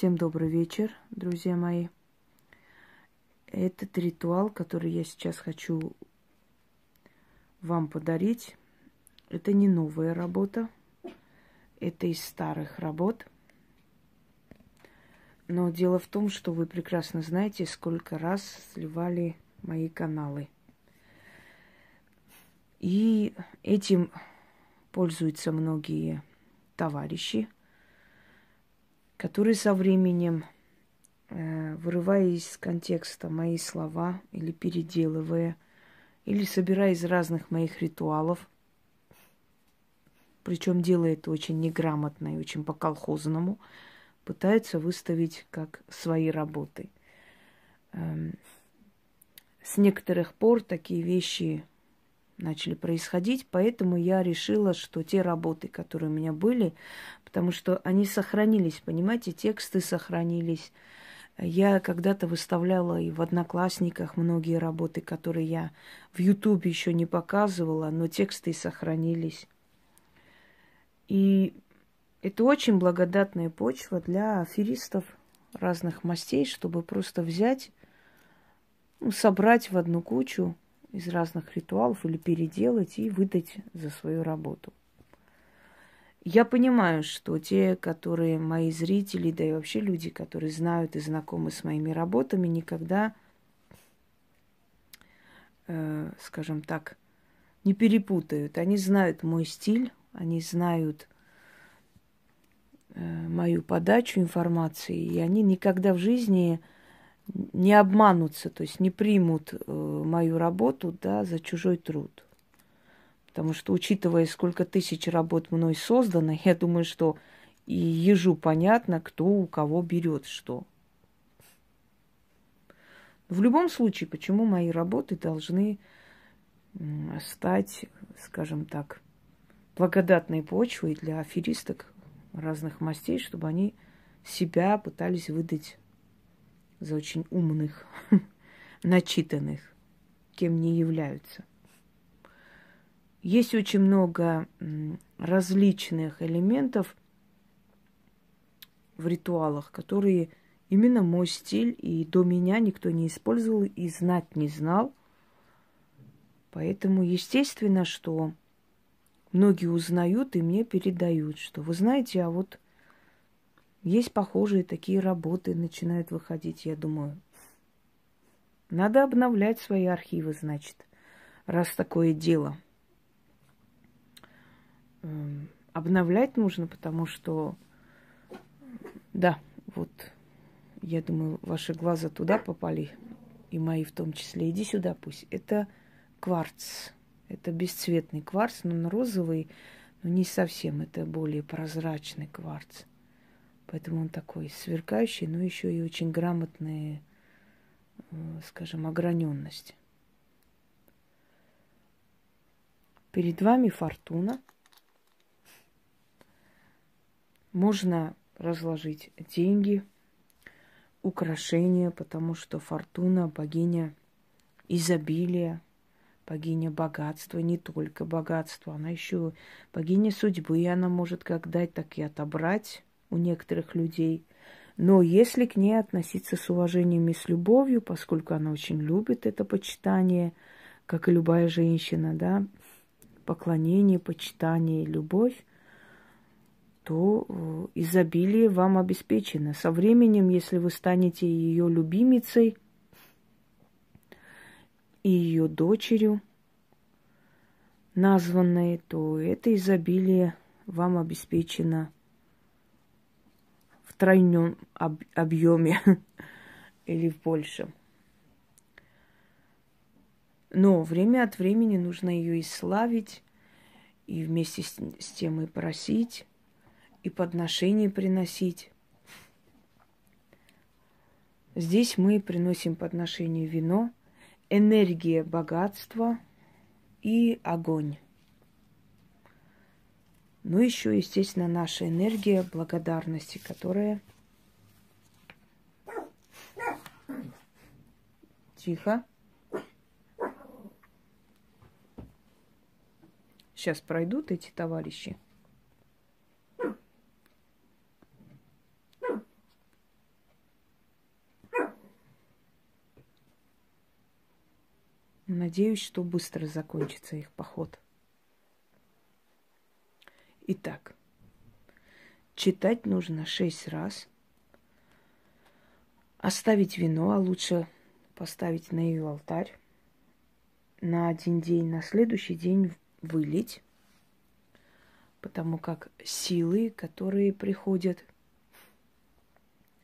Всем добрый вечер, друзья мои. Этот ритуал, который я сейчас хочу вам подарить, это не новая работа, это из старых работ. Но дело в том, что вы прекрасно знаете, сколько раз сливали мои каналы. И этим пользуются многие товарищи, которые со временем, э, вырывая из контекста мои слова или переделывая, или собирая из разных моих ритуалов, причем делает это очень неграмотно и очень по-колхозному, пытаются выставить как свои работы. Эм, с некоторых пор такие вещи начали происходить, поэтому я решила, что те работы, которые у меня были, потому что они сохранились, понимаете, тексты сохранились. Я когда-то выставляла и в Одноклассниках многие работы, которые я в Ютубе еще не показывала, но тексты сохранились. И это очень благодатная почва для аферистов разных мастей, чтобы просто взять, ну, собрать в одну кучу из разных ритуалов или переделать и выдать за свою работу. Я понимаю, что те, которые мои зрители, да и вообще люди, которые знают и знакомы с моими работами, никогда, э, скажем так, не перепутают. Они знают мой стиль, они знают э, мою подачу информации, и они никогда в жизни не обманутся, то есть не примут э, мою работу да, за чужой труд. Потому что, учитывая, сколько тысяч работ мной создано, я думаю, что и ежу понятно, кто у кого берет что. В любом случае, почему мои работы должны стать, скажем так, благодатной почвой для аферисток разных мастей, чтобы они себя пытались выдать за очень умных, начитанных, кем не являются. Есть очень много различных элементов в ритуалах, которые именно мой стиль, и до меня никто не использовал и знать не знал. Поэтому, естественно, что многие узнают и мне передают, что вы знаете, а вот есть похожие такие работы, начинают выходить, я думаю. Надо обновлять свои архивы, значит, раз такое дело. Эм, обновлять нужно, потому что, да, вот, я думаю, ваши глаза туда попали, и мои в том числе. Иди сюда пусть. Это кварц. Это бесцветный кварц, но он розовый, но не совсем. Это более прозрачный кварц. Поэтому он такой сверкающий, но еще и очень грамотный, э, скажем, ограненность. Перед вами фортуна. Можно разложить деньги, украшения, потому что фортуна богиня изобилия, богиня богатства, не только богатства, она еще богиня судьбы, и она может как дать, так и отобрать у некоторых людей. Но если к ней относиться с уважением и с любовью, поскольку она очень любит это почитание, как и любая женщина, да, поклонение, почитание, любовь, то э, изобилие вам обеспечено. Со временем, если вы станете ее любимицей и ее дочерью названной, то это изобилие вам обеспечено тройном об, объеме или в большем. Но время от времени нужно ее и славить, и вместе с, с тем и просить, и подношения приносить. Здесь мы приносим подношение вино, энергия богатства и огонь. Ну, еще, естественно, наша энергия благодарности, которая... Тихо. Сейчас пройдут эти товарищи. Надеюсь, что быстро закончится их поход. Итак, читать нужно шесть раз. Оставить вино, а лучше поставить на ее алтарь. На один день, на следующий день вылить. Потому как силы, которые приходят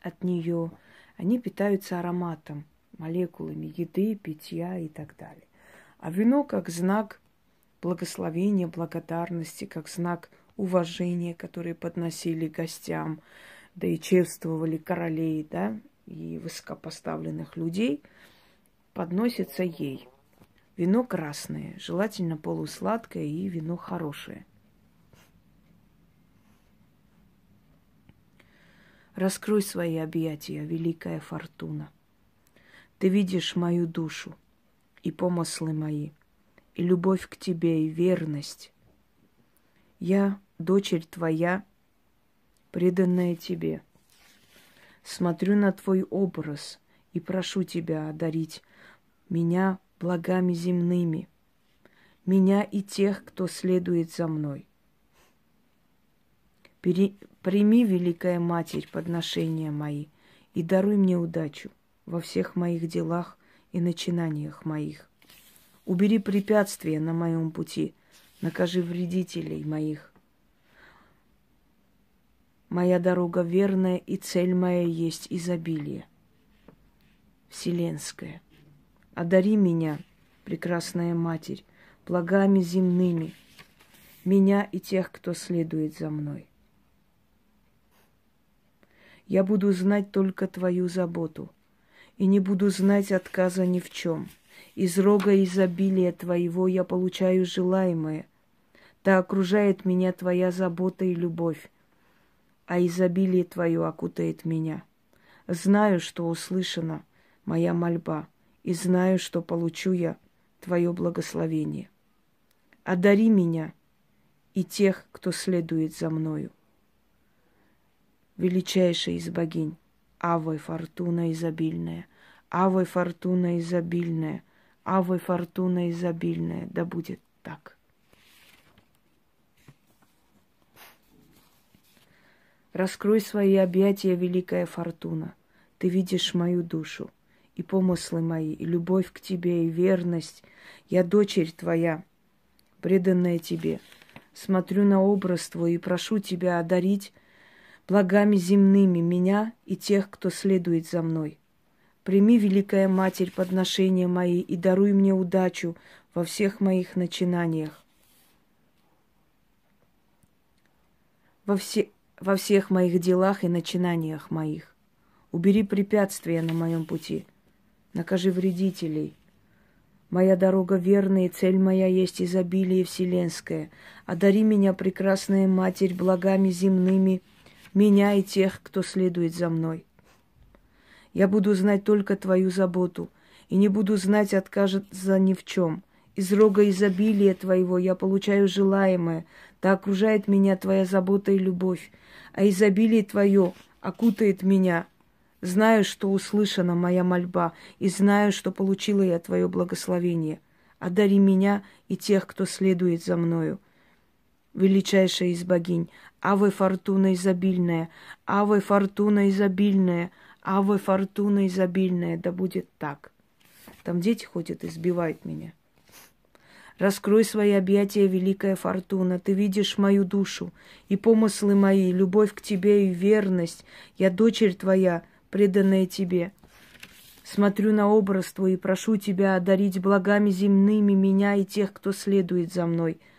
от нее, они питаются ароматом, молекулами еды, питья и так далее. А вино как знак благословения, благодарности, как знак уважения, которые подносили гостям, да и чествовали королей, да, и высокопоставленных людей, подносится ей. Вино красное, желательно полусладкое и вино хорошее. Раскрой свои объятия, великая фортуна. Ты видишь мою душу и помыслы мои, и любовь к тебе, и верность. Я, дочерь твоя, преданная тебе. Смотрю на твой образ и прошу тебя одарить меня благами земными, меня и тех, кто следует за мной. Пери, прими, Великая Матерь, подношения мои и даруй мне удачу во всех моих делах и начинаниях моих. Убери препятствия на моем пути, накажи вредителей моих. Моя дорога верная, и цель моя есть изобилие. Вселенская. Одари меня, прекрасная Матерь, благами земными, меня и тех, кто следует за мной. Я буду знать только Твою заботу, и не буду знать отказа ни в чем. Из рога изобилия Твоего я получаю желаемое. Да окружает меня Твоя забота и любовь, а изобилие Твое окутает меня. Знаю, что услышана моя мольба, и знаю, что получу я Твое благословение. Одари меня и тех, кто следует за мною величайшая из богинь, Авой Фортуна изобильная, Авой Фортуна изобильная, Авой Фортуна изобильная, да будет так. Раскрой свои объятия, великая Фортуна. Ты видишь мою душу и помыслы мои, и любовь к тебе, и верность. Я дочерь твоя, преданная тебе. Смотрю на образ твой и прошу тебя одарить благами земными меня и тех, кто следует за мной. Прими, Великая Матерь, подношения мои и даруй мне удачу во всех моих начинаниях. Во, все, во всех моих делах и начинаниях моих. Убери препятствия на моем пути. Накажи вредителей. Моя дорога верная, и цель моя есть изобилие вселенское. Одари меня, прекрасная Матерь, благами земными – меня и тех, кто следует за мной. Я буду знать только Твою заботу, и не буду знать отказа ни в чем. Из рога изобилия Твоего я получаю желаемое, да окружает меня Твоя забота и любовь, а изобилие Твое окутает меня. Знаю, что услышана моя мольба, и знаю, что получила я Твое благословение. Одари меня и тех, кто следует за мною величайшая из богинь, Авы Фортуна изобильная, Авы Фортуна изобильная, Авы Фортуна изобильная, да будет так. Там дети ходят и сбивают меня. Раскрой свои объятия, великая фортуна, ты видишь мою душу и помыслы мои, любовь к тебе и верность. Я дочерь твоя, преданная тебе. Смотрю на образ твой и прошу тебя одарить благами земными меня и тех, кто следует за мной –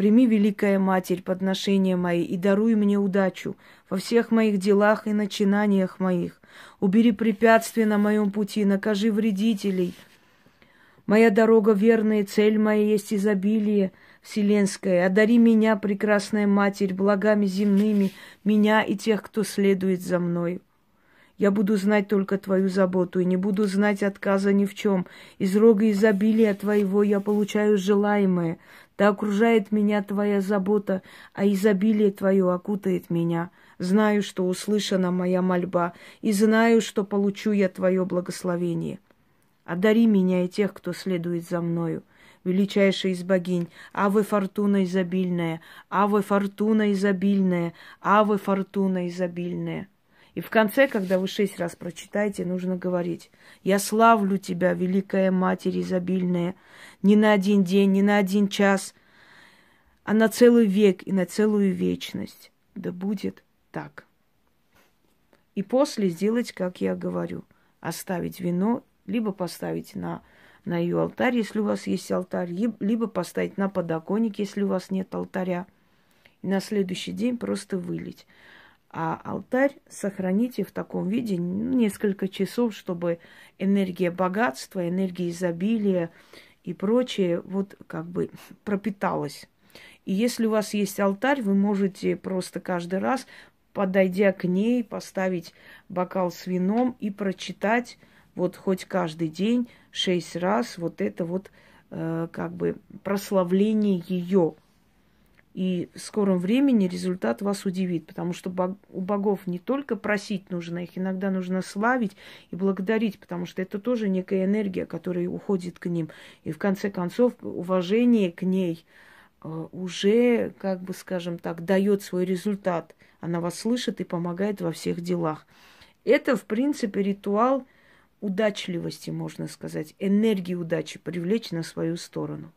Прими, Великая Матерь, подношения мои и даруй мне удачу во всех моих делах и начинаниях моих. Убери препятствия на моем пути, накажи вредителей. Моя дорога верная, цель моя есть изобилие вселенское. Одари меня, прекрасная Матерь, благами земными, меня и тех, кто следует за мною. Я буду знать только Твою заботу и не буду знать отказа ни в чем. Из рога изобилия Твоего я получаю желаемое. Да окружает меня Твоя забота, а изобилие Твое окутает меня. Знаю, что услышана моя мольба, и знаю, что получу я Твое благословение. Одари меня и тех, кто следует за мною величайшая из богинь, Авы Фортуна изобильная, Авы Фортуна изобильная, Авы Фортуна изобильная. И в конце, когда вы шесть раз прочитаете, нужно говорить, я славлю тебя, Великая Матерь изобильная, не на один день, не на один час, а на целый век и на целую вечность. Да будет так. И после сделать, как я говорю, оставить вино, либо поставить на на ее алтарь, если у вас есть алтарь, либо поставить на подоконник, если у вас нет алтаря. И на следующий день просто вылить. А алтарь сохраните в таком виде несколько часов, чтобы энергия богатства, энергия изобилия и прочее вот как бы пропиталась. И если у вас есть алтарь, вы можете просто каждый раз, подойдя к ней, поставить бокал с вином и прочитать вот хоть каждый день шесть раз вот это вот э, как бы прославление ее. И в скором времени результат вас удивит, потому что у богов не только просить нужно, их иногда нужно славить и благодарить, потому что это тоже некая энергия, которая уходит к ним. И в конце концов уважение к ней э, уже, как бы скажем так, дает свой результат. Она вас слышит и помогает во всех делах. Это, в принципе, ритуал – удачливости, можно сказать, энергии удачи привлечь на свою сторону.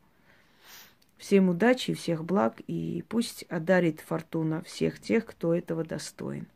Всем удачи, всех благ, и пусть одарит фортуна всех тех, кто этого достоин.